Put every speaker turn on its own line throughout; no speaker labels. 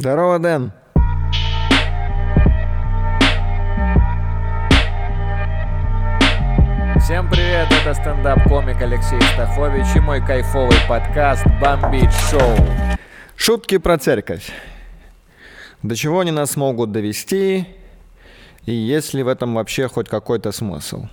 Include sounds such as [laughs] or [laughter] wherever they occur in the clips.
Здорово, Дэн.
Всем привет, это стендап-комик Алексей Стахович и мой кайфовый подкаст «Бомбить шоу».
Шутки про церковь. До чего они нас могут довести, и есть ли в этом вообще хоть какой-то смысл?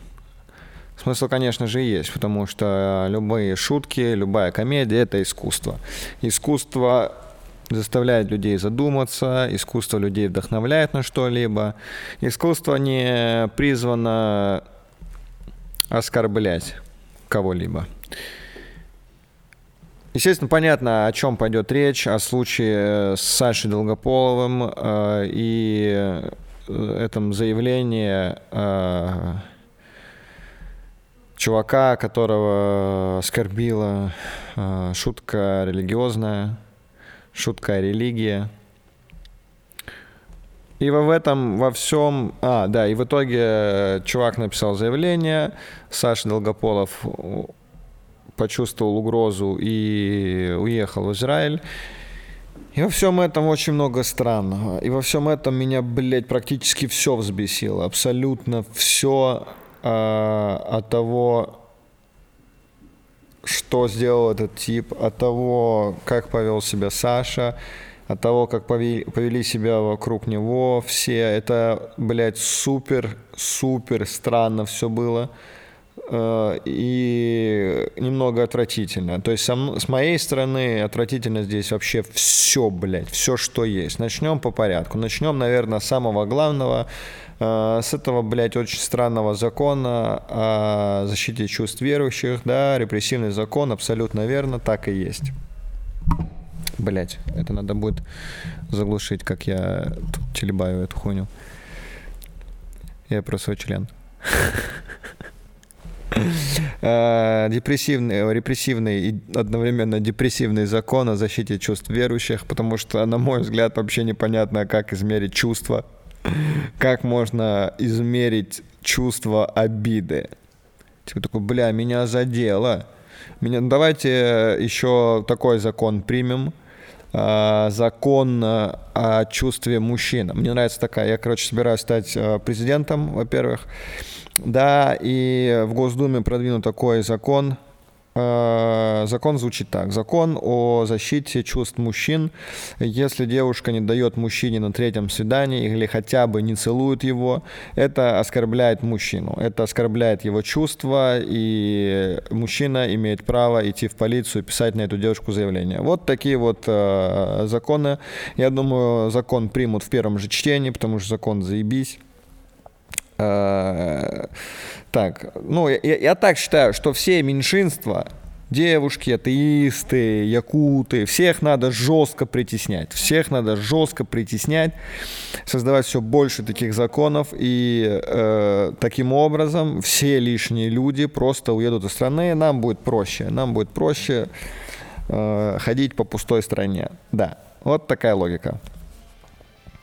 Смысл, конечно же, есть, потому что любые шутки, любая комедия – это искусство. Искусство заставляет людей задуматься, искусство людей вдохновляет на что-либо. Искусство не призвано оскорблять кого-либо. Естественно, понятно, о чем пойдет речь, о случае с Сашей Долгополовым э, и э, этом заявлении э, чувака, которого оскорбила э, шутка религиозная, шутка о религии. И в этом, во всем... А, да, и в итоге чувак написал заявление, Саша Долгополов почувствовал угрозу и уехал в Израиль. И во всем этом очень много странного. И во всем этом меня, блядь, практически все взбесило. Абсолютно все э, от того, что сделал этот тип, от того, как повел себя Саша, от того, как повели, повели себя вокруг него все. Это, блядь, супер, супер странно все было. Э, и немного отвратительно. То есть со, с моей стороны отвратительно здесь вообще все, блядь, все, что есть. Начнем по порядку. Начнем, наверное, с самого главного, с этого, блядь, очень странного закона о защите чувств верующих, да, репрессивный закон, абсолютно верно, так и есть. Блять, это надо будет заглушить, как я тут телебаю эту хуйню. Я про свой член. Э, депрессивный, репрессивный и одновременно депрессивный закон о защите чувств верующих, потому что, на мой взгляд, вообще непонятно, как измерить чувства, как можно измерить чувство обиды. Типа такой, бля, меня задело. Меня, давайте еще такой закон примем, э, закон о чувстве мужчин. Мне нравится такая, я, короче, собираюсь стать э, президентом, во-первых, да, и в Госдуме продвинут такой закон. Э, закон звучит так. Закон о защите чувств мужчин. Если девушка не дает мужчине на третьем свидании или хотя бы не целует его, это оскорбляет мужчину. Это оскорбляет его чувства, и мужчина имеет право идти в полицию и писать на эту девушку заявление. Вот такие вот э, законы. Я думаю, закон примут в первом же чтении, потому что закон заебись. Так, ну, я, я так считаю, что все меньшинства, девушки, атеисты, якуты, всех надо жестко притеснять. Всех надо жестко притеснять, создавать все больше таких законов, и э, таким образом все лишние люди просто уедут из страны, нам будет проще, нам будет проще э, ходить по пустой стране. Да, вот такая логика.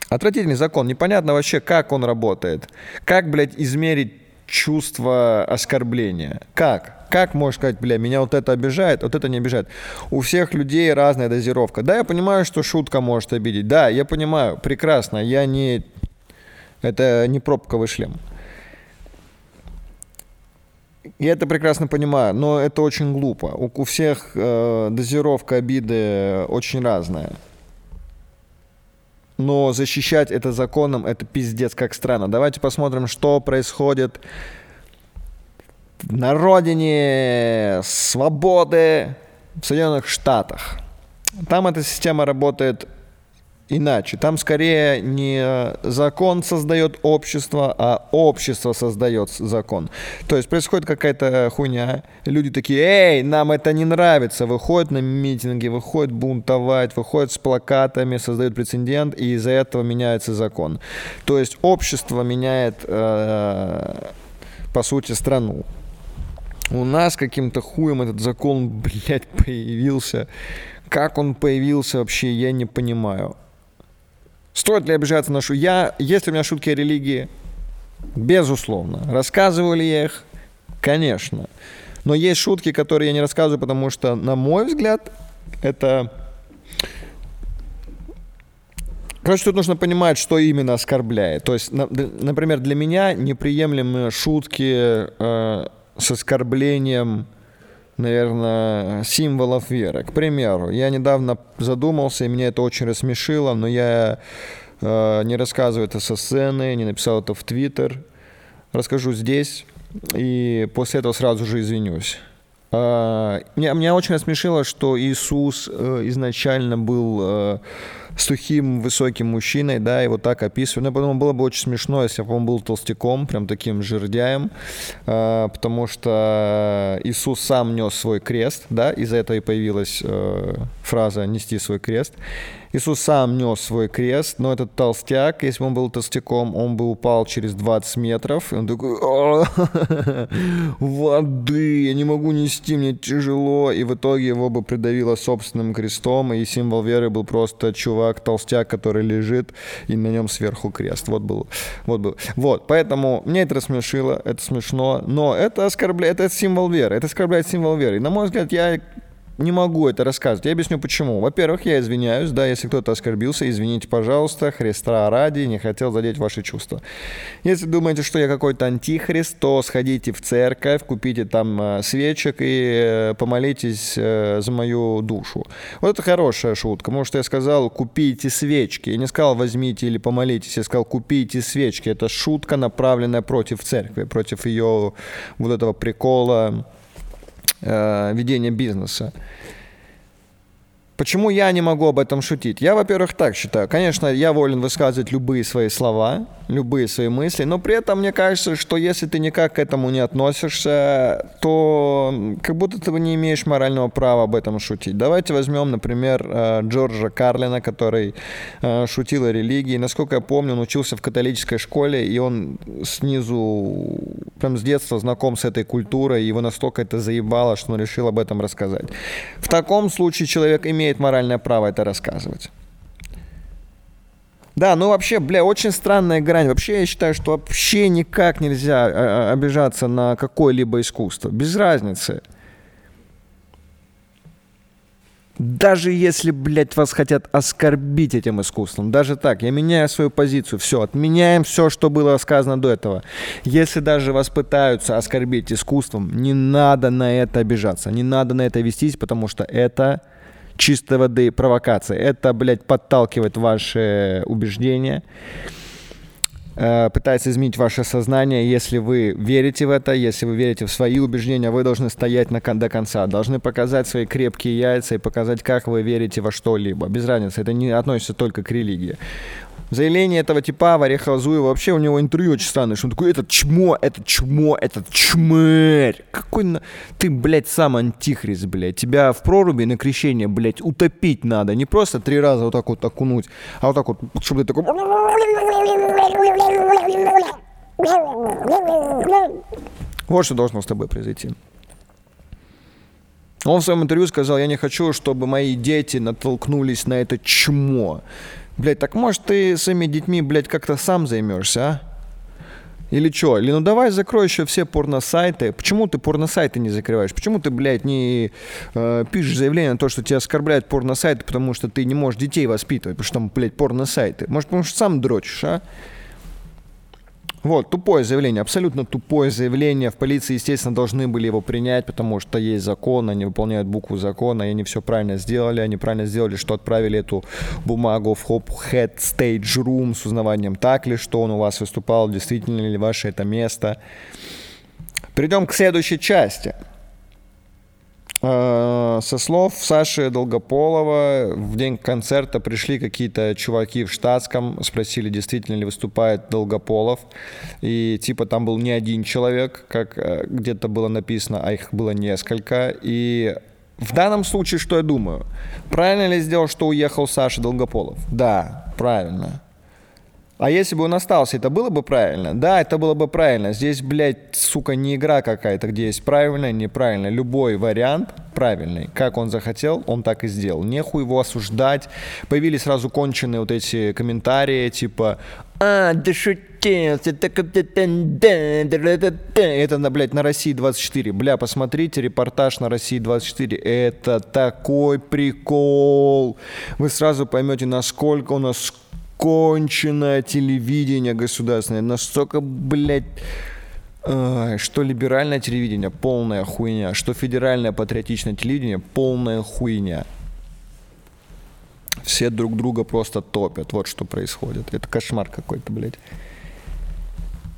Отвратительный закон. Непонятно вообще, как он работает. Как, блядь, измерить чувство оскорбления? Как? Как можешь сказать, бля, меня вот это обижает, вот это не обижает? У всех людей разная дозировка. Да, я понимаю, что шутка может обидеть. Да, я понимаю, прекрасно. Я не... Это не пробковый шлем. Я это прекрасно понимаю, но это очень глупо. У, у всех э, дозировка обиды очень разная но защищать это законом, это пиздец как странно. Давайте посмотрим, что происходит на родине свободы в Соединенных Штатах. Там эта система работает иначе. Там скорее не закон создает общество, а общество создает закон. То есть происходит какая-то хуйня, люди такие, эй, нам это не нравится, выходят на митинги, выходят бунтовать, выходят с плакатами, создают прецедент, и из-за этого меняется закон. То есть общество меняет, э, по сути, страну. У нас каким-то хуем этот закон, [laughs] блядь, появился. Как он появился вообще, я не понимаю. Стоит ли обижаться на шу? Я, если у меня шутки о религии, безусловно. Рассказываю ли я их? Конечно. Но есть шутки, которые я не рассказываю, потому что, на мой взгляд, это Короче, тут нужно понимать, что именно оскорбляет. То есть, например, для меня неприемлемы шутки э, с оскорблением, наверное, символов веры. К примеру, я недавно задумался, и меня это очень рассмешило, но я э, не рассказываю это со сцены, не написал это в Твиттер. Расскажу здесь, и после этого сразу же извинюсь. Э, меня, меня очень рассмешило, что Иисус э, изначально был... Э, сухим, высоким мужчиной, да, его так описывают. Ну, я подумал, было бы очень смешно, если бы он был толстяком, прям таким жердяем, э, потому что Иисус сам нес свой крест, да, из-за этого и появилась э, фраза «нести свой крест». Иисус сам нес свой крест, но этот толстяк, если бы он был толстяком, он бы упал через 20 метров, и он такой, [laughs] воды, я не могу нести, мне тяжело, и в итоге его бы придавило собственным крестом, и символ веры был просто чувак, толстяк, который лежит, и на нем сверху крест. Вот был, вот был. Вот, поэтому мне это рассмешило, это смешно, но это оскорбляет, это символ веры, это оскорбляет символ веры. И, на мой взгляд, я не могу это рассказывать. Я объясню почему. Во-первых, я извиняюсь, да, если кто-то оскорбился, извините, пожалуйста, Христа ради, не хотел задеть ваши чувства. Если думаете, что я какой-то антихрист, то сходите в церковь, купите там э, свечек и э, помолитесь э, за мою душу. Вот это хорошая шутка, что я сказал, купите свечки. Я не сказал, возьмите или помолитесь, я сказал, купите свечки. Это шутка, направленная против церкви, против ее вот этого прикола, ведения бизнеса. Почему я не могу об этом шутить? Я, во-первых, так считаю. Конечно, я волен высказывать любые свои слова, любые свои мысли, но при этом мне кажется, что если ты никак к этому не относишься, то как будто ты не имеешь морального права об этом шутить. Давайте возьмем, например, э, Джорджа Карлина, который э, шутил о религии. Насколько я помню, он учился в католической школе, и он снизу, прям с детства знаком с этой культурой, его настолько это заебало, что он решил об этом рассказать. В таком случае человек имеет моральное право это рассказывать. Да, ну вообще, бля, очень странная грань. Вообще я считаю, что вообще никак нельзя а, а, обижаться на какое-либо искусство. Без разницы. Даже если, блядь, вас хотят оскорбить этим искусством, даже так, я меняю свою позицию, все, отменяем все, что было сказано до этого. Если даже вас пытаются оскорбить искусством, не надо на это обижаться, не надо на это вестись, потому что это чистой воды провокация. Это, блядь, подталкивает ваши убеждения, э, пытается изменить ваше сознание. Если вы верите в это, если вы верите в свои убеждения, вы должны стоять на, до конца, должны показать свои крепкие яйца и показать, как вы верите во что-либо. Без разницы, это не относится только к религии. Заявление этого типа Вареха Зуева, вообще у него интервью очень странное, что он такой, этот чмо, этот чмо, этот чмырь. Какой на... Ты, блядь, сам антихрист, блядь. Тебя в проруби на крещение, блядь, утопить надо. Не просто три раза вот так вот окунуть, а вот так вот, чтобы ты такой... Вот что должно с тобой произойти. Он в своем интервью сказал, я не хочу, чтобы мои дети натолкнулись на это чмо. Блять, так может ты своими детьми, блядь, как-то сам займешься, а? Или что? Или ну давай закрой еще все порносайты. Почему ты порносайты не закрываешь? Почему ты, блядь, не э, пишешь заявление на то, что тебя оскорбляют порносайты, потому что ты не можешь детей воспитывать, потому что там, блядь, порносайты? Может, потому что сам дрочишь, а? Вот, тупое заявление, абсолютно тупое заявление. В полиции, естественно, должны были его принять, потому что есть закон, они выполняют букву закона, и они все правильно сделали. Они правильно сделали, что отправили эту бумагу в Hope Head Stage Room с узнаванием, так ли, что он у вас выступал, действительно ли ваше это место. Перейдем к следующей части – со слов Саши Долгополова, в день концерта пришли какие-то чуваки в штатском, спросили, действительно ли выступает Долгополов. И типа там был не один человек, как э, где-то было написано, а их было несколько. И в данном случае, что я думаю? Правильно ли сделал, что уехал Саша Долгополов? Да, правильно. А если бы он остался, это было бы правильно? Да, это было бы правильно. Здесь, блядь, сука, не игра какая-то, где есть правильно, неправильно. Любой вариант правильный. Как он захотел, он так и сделал. Нехуй его осуждать. Появились сразу конченые вот эти комментарии, типа «А, да шутил, это, это, блядь, на России 24. Бля, посмотрите репортаж на России 24. Это такой прикол. Вы сразу поймете, насколько у нас конченное телевидение государственное, настолько, блядь, э, что либеральное телевидение полная хуйня, что федеральное патриотичное телевидение полная хуйня. Все друг друга просто топят. Вот что происходит. Это кошмар какой-то, блядь.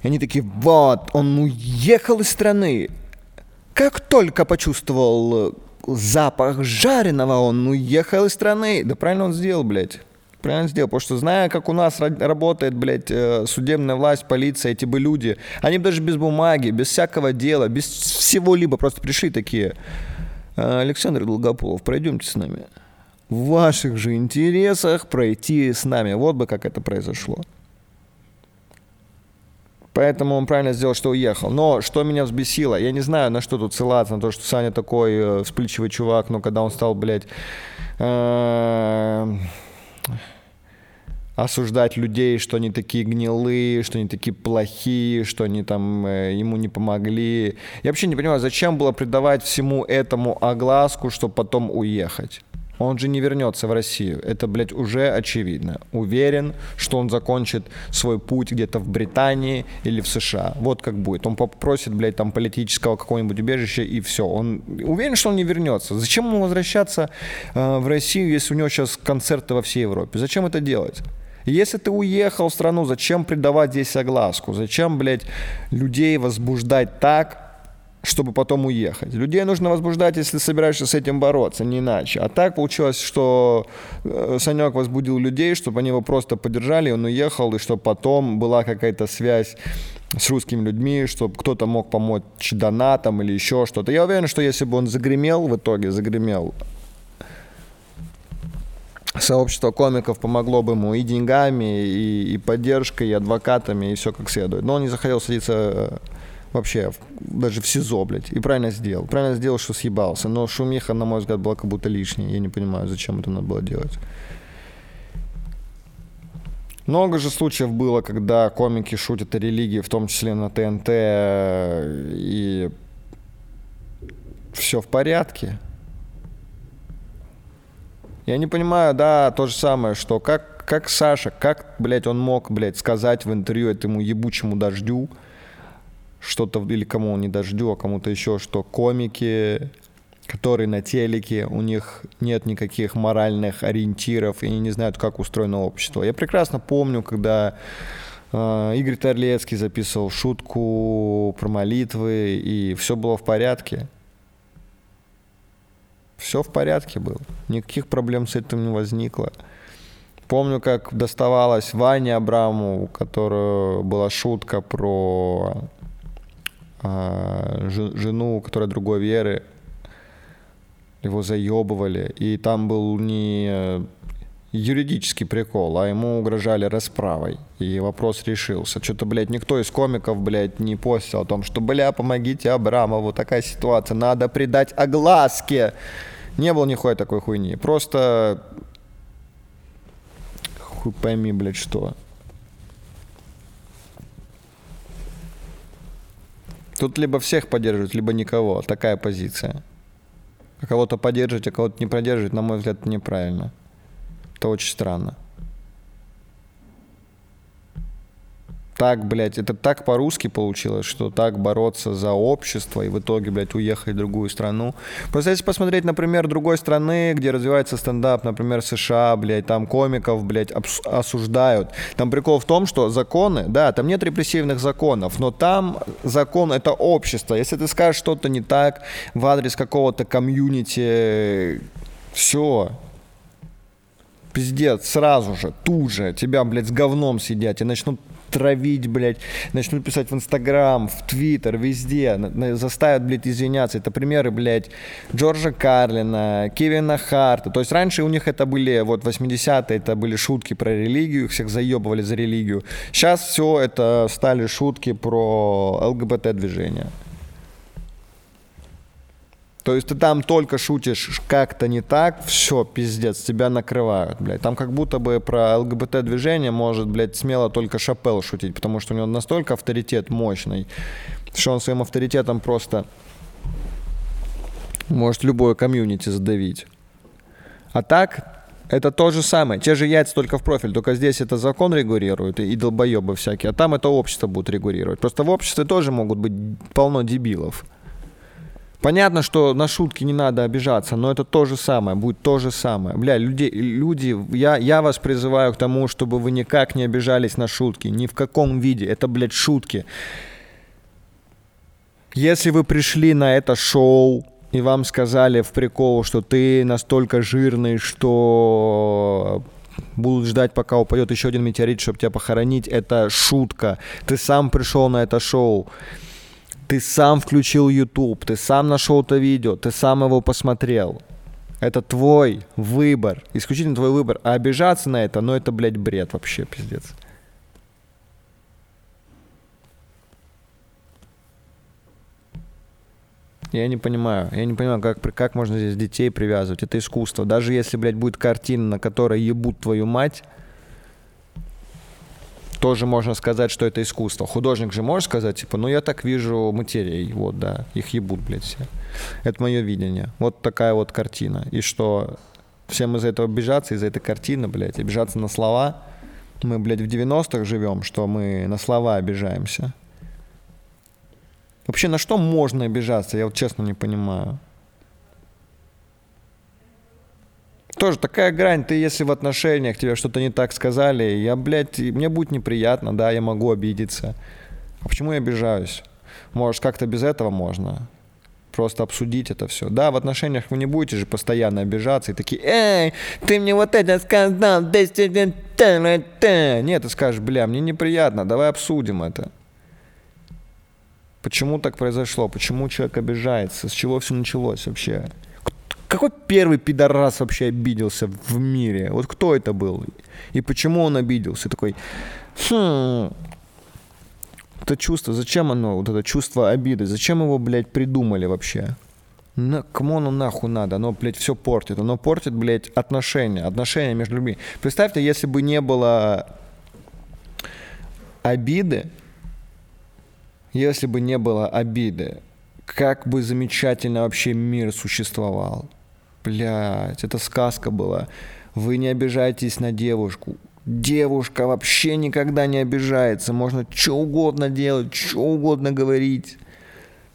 И они такие, вот, он уехал из страны. Как только почувствовал запах жареного, он уехал из страны. Да правильно он сделал, блядь. Правильно сделал, потому что зная, как у нас работает, блядь, э, судебная власть, полиция, эти бы люди, они даже без бумаги, без всякого дела, без всего-либо просто пришли такие. Александр Долгополов, пройдемте с нами в ваших же интересах пройти с нами. Вот бы как это произошло. Поэтому он правильно сделал, что уехал. Но что меня взбесило, я не знаю, на что тут ссылаться, на то, что Саня такой э, вспыльчивый чувак, но когда он стал, блядь, э, осуждать людей, что они такие гнилые, что они такие плохие, что они там э, ему не помогли. Я вообще не понимаю, зачем было придавать всему этому огласку, чтобы потом уехать. Он же не вернется в Россию. Это, блядь, уже очевидно. Уверен, что он закончит свой путь где-то в Британии или в США. Вот как будет. Он попросит, блядь, там политического какого-нибудь убежища и все. Он уверен, что он не вернется. Зачем ему возвращаться э, в Россию, если у него сейчас концерты во всей Европе? Зачем это делать? Если ты уехал в страну, зачем придавать здесь огласку? Зачем, блядь, людей возбуждать так, чтобы потом уехать. Людей нужно возбуждать, если собираешься с этим бороться, не иначе. А так получилось, что э, Санек возбудил людей, чтобы они его просто поддержали, он уехал, и чтобы потом была какая-то связь с русскими людьми, чтобы кто-то мог помочь донатом или еще что-то. Я уверен, что если бы он загремел в итоге, загремел, сообщество комиков помогло бы ему и деньгами, и, и поддержкой, и адвокатами, и все как следует. Но он не захотел садиться э, вообще даже в СИЗО, блядь. И правильно сделал. Правильно сделал, что съебался. Но шумиха, на мой взгляд, была как будто лишней. Я не понимаю, зачем это надо было делать. Много же случаев было, когда комики шутят о религии, в том числе на ТНТ, и все в порядке. Я не понимаю, да, то же самое, что как, как Саша, как, блядь, он мог, блядь, сказать в интервью этому ебучему дождю, что-то, или кому он не дождю, а кому-то еще, что комики, которые на телеке, у них нет никаких моральных ориентиров, и они не знают, как устроено общество. Я прекрасно помню, когда э, Игорь Торлецкий записывал шутку про молитвы, и все было в порядке. Все в порядке было. Никаких проблем с этим не возникло. Помню, как доставалось Ване Абраму, у которого была шутка про а, жену, которая другой веры, его заебывали, и там был не юридический прикол, а ему угрожали расправой. И вопрос решился. Что-то, блядь, никто из комиков, блядь, не постил о том, что, бля, помогите Абрамову, такая ситуация, надо придать огласке. Не было нихуя такой хуйни. Просто хуй пойми, блядь, что. Тут либо всех поддерживать, либо никого. Такая позиция. А кого-то поддерживать, а кого-то не поддерживать, на мой взгляд, неправильно. Это очень странно. так, блядь, это так по-русски получилось, что так бороться за общество и в итоге, блядь, уехать в другую страну. Просто если посмотреть, например, другой страны, где развивается стендап, например, США, блядь, там комиков, блядь, осуждают. Там прикол в том, что законы, да, там нет репрессивных законов, но там закон — это общество. Если ты скажешь что-то не так в адрес какого-то комьюнити, все, пиздец, сразу же, тут же тебя, блядь, с говном сидят и начнут травить, блядь, начнут писать в Инстаграм, в Твиттер, везде, заставят, блядь, извиняться. Это примеры, блядь, Джорджа Карлина, Кевина Харта. То есть раньше у них это были, вот 80-е, это были шутки про религию, их всех заебывали за религию. Сейчас все это стали шутки про ЛГБТ-движение. То есть ты там только шутишь как-то не так, все, пиздец, тебя накрывают, блядь. Там как будто бы про ЛГБТ-движение может, блядь, смело только Шапел шутить, потому что у него настолько авторитет мощный, что он своим авторитетом просто может любое комьюнити задавить. А так, Это то же самое. Те же яйца только в профиль. Только здесь это закон регулирует и долбоебы всякие. А там это общество будет регулировать. Просто в обществе тоже могут быть полно дебилов. Понятно, что на шутки не надо обижаться, но это то же самое, будет то же самое. Бля, люди, люди я, я вас призываю к тому, чтобы вы никак не обижались на шутки, ни в каком виде. Это, блядь, шутки. Если вы пришли на это шоу, и вам сказали в прикол, что ты настолько жирный, что будут ждать, пока упадет еще один метеорит, чтобы тебя похоронить, это шутка. Ты сам пришел на это шоу. Ты сам включил YouTube, ты сам нашел это видео, ты сам его посмотрел. Это твой выбор, исключительно твой выбор. А обижаться на это, ну это, блядь, бред вообще, пиздец. Я не понимаю. Я не понимаю, как, как можно здесь детей привязывать. Это искусство. Даже если, блядь, будет картина, на которой ебут твою мать, тоже можно сказать, что это искусство. Художник же может сказать, типа, ну я так вижу матерей, вот, да, их ебут, блядь, все. Это мое видение. Вот такая вот картина. И что всем из-за этого обижаться, из-за этой картины, блядь, обижаться на слова. Мы, блядь, в 90-х живем, что мы на слова обижаемся. Вообще на что можно обижаться, я вот честно не понимаю. Тоже такая грань, ты если в отношениях тебе что-то не так сказали, я, блядь, мне будет неприятно, да, я могу обидеться. А почему я обижаюсь? Может, как-то без этого можно? Просто обсудить это все. Да, в отношениях вы не будете же постоянно обижаться и такие, эй, ты мне вот это сказал, Нет, ты скажешь, бля, мне неприятно, давай обсудим это. Почему так произошло? Почему человек обижается? С чего все началось вообще? Какой первый пидорас вообще обиделся в мире? Вот кто это был? И почему он обиделся? Такой, хм, это чувство, зачем оно, вот это чувство обиды, зачем его, блядь, придумали вообще? На, кому оно нахуй надо? Оно, блядь, все портит. Оно портит, блядь, отношения. Отношения между людьми. Представьте, если бы не было обиды, если бы не было обиды, как бы замечательно вообще мир существовал. Блять, это сказка была. Вы не обижайтесь на девушку. Девушка вообще никогда не обижается. Можно что угодно делать, что угодно говорить.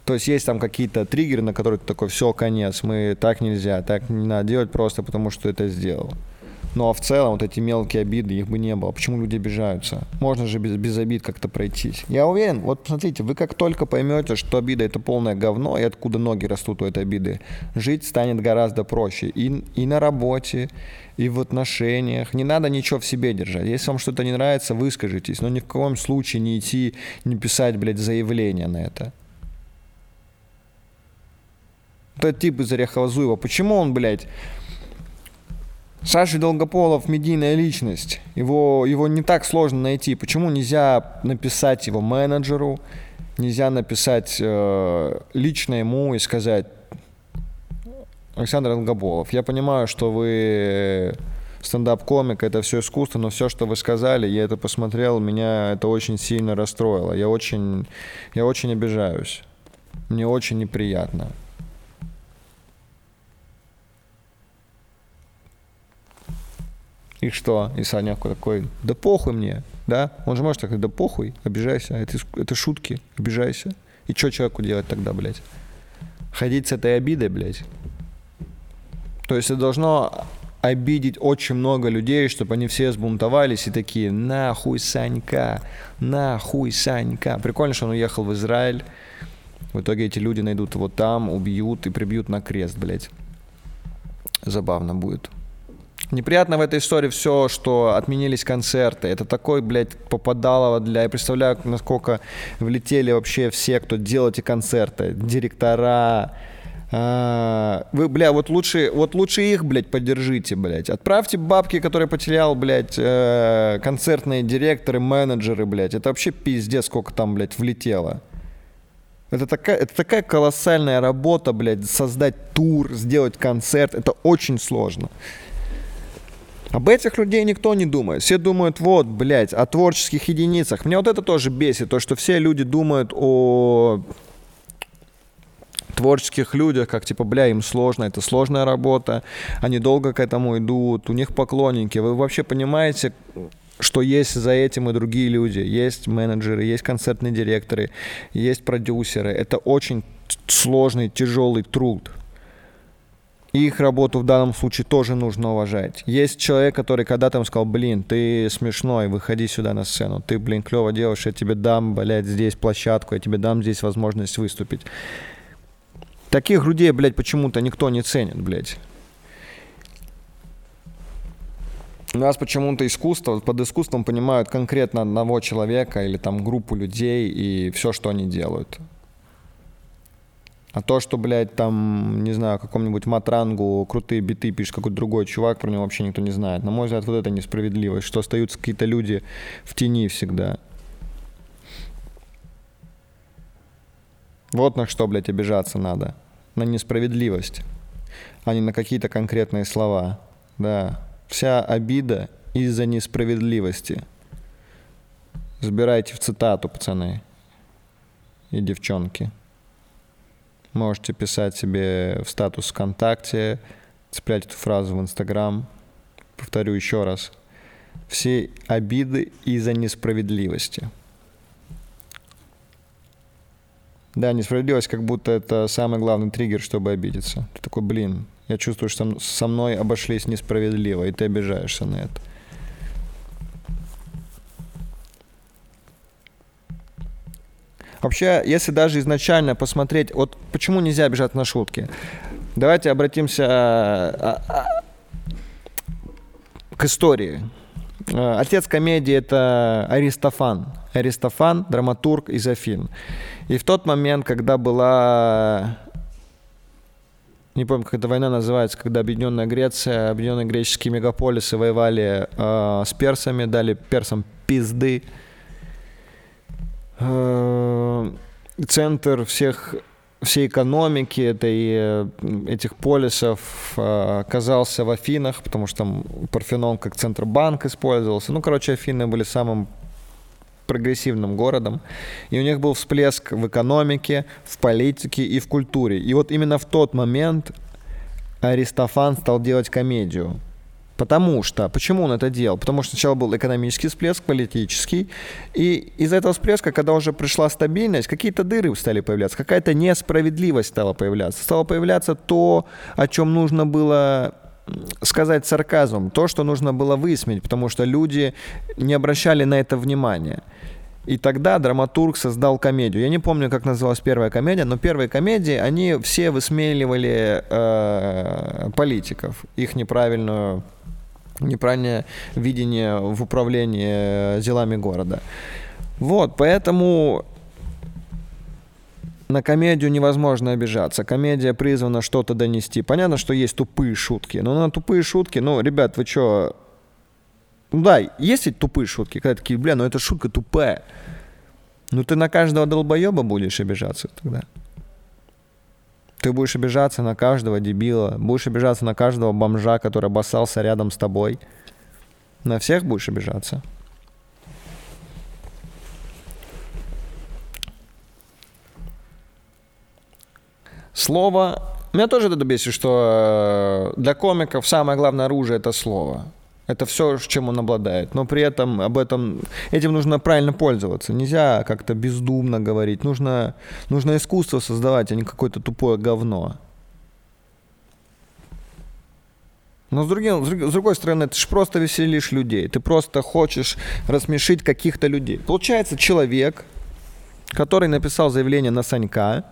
То есть есть там какие-то триггеры, на которые ты такой, все, конец, мы так нельзя, так не надо делать просто потому, что это сделал. Ну а в целом вот эти мелкие обиды, их бы не было. Почему люди обижаются? Можно же без, без обид как-то пройтись. Я уверен, вот смотрите, вы как только поймете, что обида это полное говно, и откуда ноги растут у этой обиды, жить станет гораздо проще. И, и на работе, и в отношениях. Не надо ничего в себе держать. Если вам что-то не нравится, выскажитесь. Но ни в коем случае не идти, не писать, блядь, заявление на это. Тот тип из Орехова-Зуева, почему он, блядь, Саша Долгополов медийная личность. Его, его не так сложно найти. Почему нельзя написать его менеджеру, нельзя написать э, лично ему и сказать, Александр Долгополов, я понимаю, что вы стендап-комик, это все искусство, но все, что вы сказали, я это посмотрел, меня это очень сильно расстроило. Я очень, я очень обижаюсь. Мне очень неприятно. И что? И Саня такой, да похуй мне, да? Он же может так, да похуй, обижайся, это, это шутки, обижайся. И что человеку делать тогда, блядь? Ходить с этой обидой, блядь? То есть это должно обидеть очень много людей, чтобы они все сбунтовались и такие, нахуй Санька, нахуй Санька. Прикольно, что он уехал в Израиль. В итоге эти люди найдут его там, убьют и прибьют на крест, блядь. Забавно будет. Неприятно в этой истории все, что отменились концерты. Это такой, блядь, попадалово для... Я представляю, насколько влетели вообще все, кто делал эти концерты. Директора, а, вы, бля, вот лучше, вот лучше их, блядь, поддержите, блядь. Отправьте бабки, которые потерял, блядь, э, концертные директоры, менеджеры, блядь. Это вообще пиздец, сколько там, блядь, влетело. Это такая, это такая колоссальная работа, блядь, создать тур, сделать концерт. Это очень сложно. Об этих людей никто не думает. Все думают, вот, блядь, о творческих единицах. Мне вот это тоже бесит, то, что все люди думают о творческих людях, как типа, бля, им сложно, это сложная работа, они долго к этому идут, у них поклонники. Вы вообще понимаете, что есть за этим и другие люди. Есть менеджеры, есть концертные директоры, есть продюсеры. Это очень сложный, тяжелый труд. Их работу в данном случае тоже нужно уважать. Есть человек, который когда-то сказал, блин, ты смешной, выходи сюда на сцену. Ты, блин, клево делаешь, я тебе дам, блядь, здесь площадку, я тебе дам здесь возможность выступить. Таких людей, блядь, почему-то никто не ценит, блядь. У нас почему-то искусство, под искусством понимают конкретно одного человека или там группу людей и все, что они делают. А то, что, блядь, там, не знаю, какому-нибудь матрангу крутые биты пишет какой-то другой чувак, про него вообще никто не знает. На мой взгляд, вот это несправедливость, что остаются какие-то люди в тени всегда. Вот на что, блядь, обижаться надо. На несправедливость, а не на какие-то конкретные слова. Да. Вся обида из-за несправедливости. Забирайте в цитату, пацаны и девчонки. Можете писать себе в статус ВКонтакте, цеплять эту фразу в Инстаграм. Повторю еще раз. Все обиды из-за несправедливости. Да, несправедливость как будто это самый главный триггер, чтобы обидеться. Ты такой, блин, я чувствую, что со мной обошлись несправедливо, и ты обижаешься на это. Вообще, если даже изначально посмотреть, вот почему нельзя обижаться на шутки? Давайте обратимся а, а, к истории. Отец комедии это Аристофан. Аристофан, драматург из Афин. И в тот момент, когда была не помню, как эта война называется, когда Объединенная Греция, Объединенные греческие мегаполисы воевали э, с персами, дали персам пизды. Э, центр всех всей экономики этой, этих полисов э, оказался в Афинах, потому что там Парфенон как центробанк использовался. Ну, короче, Афины были самым прогрессивным городом. И у них был всплеск в экономике, в политике и в культуре. И вот именно в тот момент Аристофан стал делать комедию. Потому что, почему он это делал? Потому что сначала был экономический всплеск, политический, и из-за этого всплеска, когда уже пришла стабильность, какие-то дыры стали появляться, какая-то несправедливость стала появляться. Стало появляться то, о чем нужно было сказать сарказмом, то, что нужно было высмеять, потому что люди не обращали на это внимания. И тогда драматург создал комедию. Я не помню, как называлась первая комедия, но первые комедии, они все высмеивали э, политиков, их неправильную неправильное видение в управлении делами города. Вот, поэтому на комедию невозможно обижаться. Комедия призвана что-то донести. Понятно, что есть тупые шутки, но на тупые шутки, ну, ребят, вы что? Ну да, есть ведь тупые шутки, когда такие, бля, ну эта шутка тупая. Ну ты на каждого долбоеба будешь обижаться тогда. Ты будешь обижаться на каждого дебила, будешь обижаться на каждого бомжа, который обоссался рядом с тобой. На всех будешь обижаться. Слово... Меня тоже это бесит, что э, для комиков самое главное оружие — это слово. Это все, чем он обладает. Но при этом об этом, этим нужно правильно пользоваться. Нельзя как-то бездумно говорить. Нужно, нужно искусство создавать, а не какое-то тупое говно. Но с, другим, с другой стороны, ты же просто веселишь людей. Ты просто хочешь рассмешить каких-то людей. Получается, человек, который написал заявление на Санька,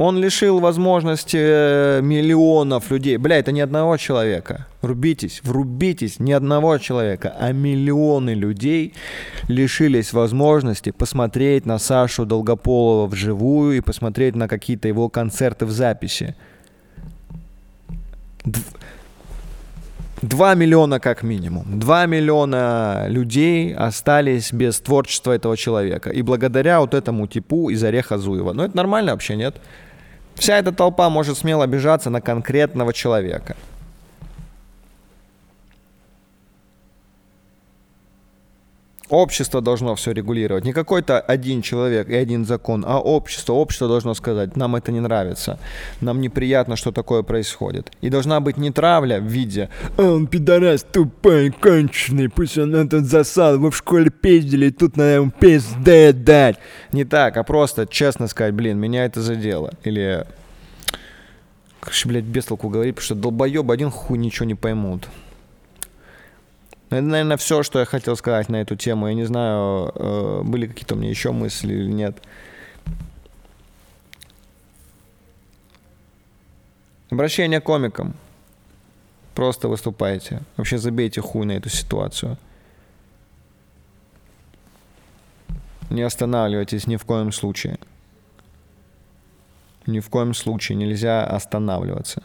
он лишил возможности э, миллионов людей. Бля, это не одного человека. Врубитесь, врубитесь, не одного человека, а миллионы людей лишились возможности посмотреть на Сашу Долгополова вживую и посмотреть на какие-то его концерты в записи. Два миллиона как минимум. Два миллиона людей остались без творчества этого человека. И благодаря вот этому типу из Ореха Зуева. Ну это нормально вообще, нет? Вся эта толпа может смело обижаться на конкретного человека. Общество должно все регулировать. Не какой-то один человек и один закон, а общество. Общество должно сказать, нам это не нравится. Нам неприятно, что такое происходит. И должна быть не травля в виде
«А он пидорас тупой, конченый, пусть он этот засал, вы в школе пиздили, тут надо ему пизды дать».
Не так, а просто честно сказать, блин, меня это задело. Или Короче, блядь, без говорить, потому что долбоебы один хуй ничего не поймут. Это, наверное, все, что я хотел сказать на эту тему. Я не знаю, э, были какие-то у меня еще мысли или нет. Обращение к комикам. Просто выступайте. Вообще забейте хуй на эту ситуацию. Не останавливайтесь ни в коем случае. Ни в коем случае нельзя останавливаться.